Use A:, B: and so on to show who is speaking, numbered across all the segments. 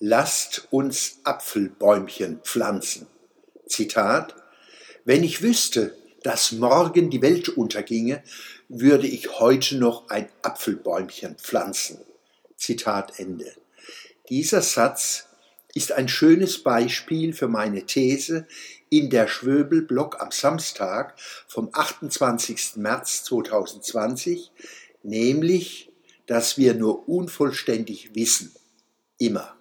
A: Lasst uns Apfelbäumchen pflanzen. Zitat Wenn ich wüsste, dass morgen die Welt unterginge, würde ich heute noch ein Apfelbäumchen pflanzen. Zitat Ende. Dieser Satz ist ein schönes Beispiel für meine These in der Schwöbel-Blog am Samstag vom 28. März 2020, nämlich, dass wir nur unvollständig wissen. Immer.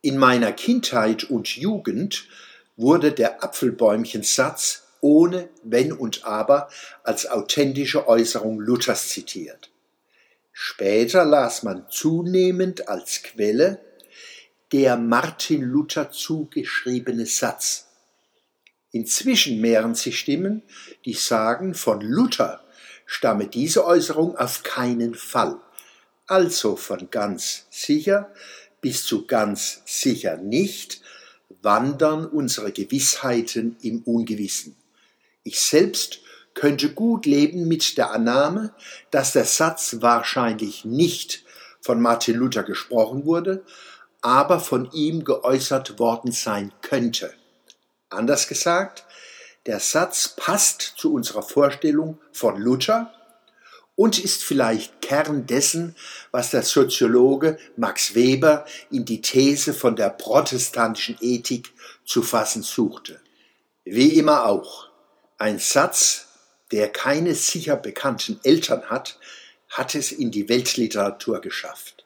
A: In meiner Kindheit und Jugend wurde der Apfelbäumchensatz ohne Wenn und Aber als authentische Äußerung Luthers zitiert. Später las man zunehmend als Quelle der Martin Luther zugeschriebene Satz. Inzwischen mehren sich Stimmen, die sagen, von Luther stamme diese Äußerung auf keinen Fall. Also von ganz sicher bis zu ganz sicher nicht wandern unsere Gewissheiten im Ungewissen. Ich selbst könnte gut leben mit der Annahme, dass der Satz wahrscheinlich nicht von Martin Luther gesprochen wurde, aber von ihm geäußert worden sein könnte. Anders gesagt, der Satz passt zu unserer Vorstellung von Luther und ist vielleicht Kern dessen, was der Soziologe Max Weber in die These von der protestantischen Ethik zu fassen suchte. Wie immer auch, ein Satz, der keine sicher bekannten Eltern hat, hat es in die Weltliteratur geschafft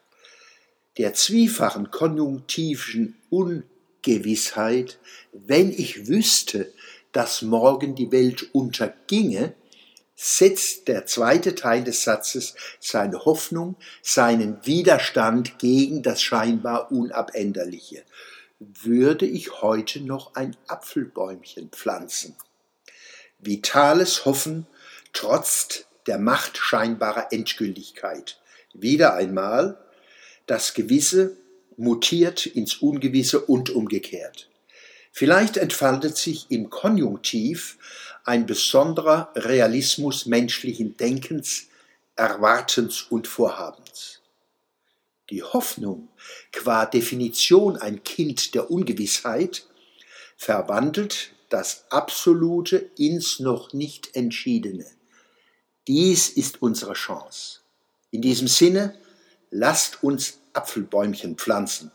A: der zwiefachen konjunktivischen Ungewissheit, wenn ich wüsste, dass morgen die Welt unterginge, setzt der zweite Teil des Satzes seine Hoffnung, seinen Widerstand gegen das scheinbar Unabänderliche. Würde ich heute noch ein Apfelbäumchen pflanzen? Vitales Hoffen trotzt der Macht scheinbarer Endgültigkeit. Wieder einmal, das Gewisse mutiert ins Ungewisse und umgekehrt. Vielleicht entfaltet sich im Konjunktiv ein besonderer Realismus menschlichen Denkens, Erwartens und Vorhabens. Die Hoffnung, qua Definition ein Kind der Ungewissheit, verwandelt das Absolute ins noch nicht Entschiedene. Dies ist unsere Chance. In diesem Sinne lasst uns Apfelbäumchen pflanzen.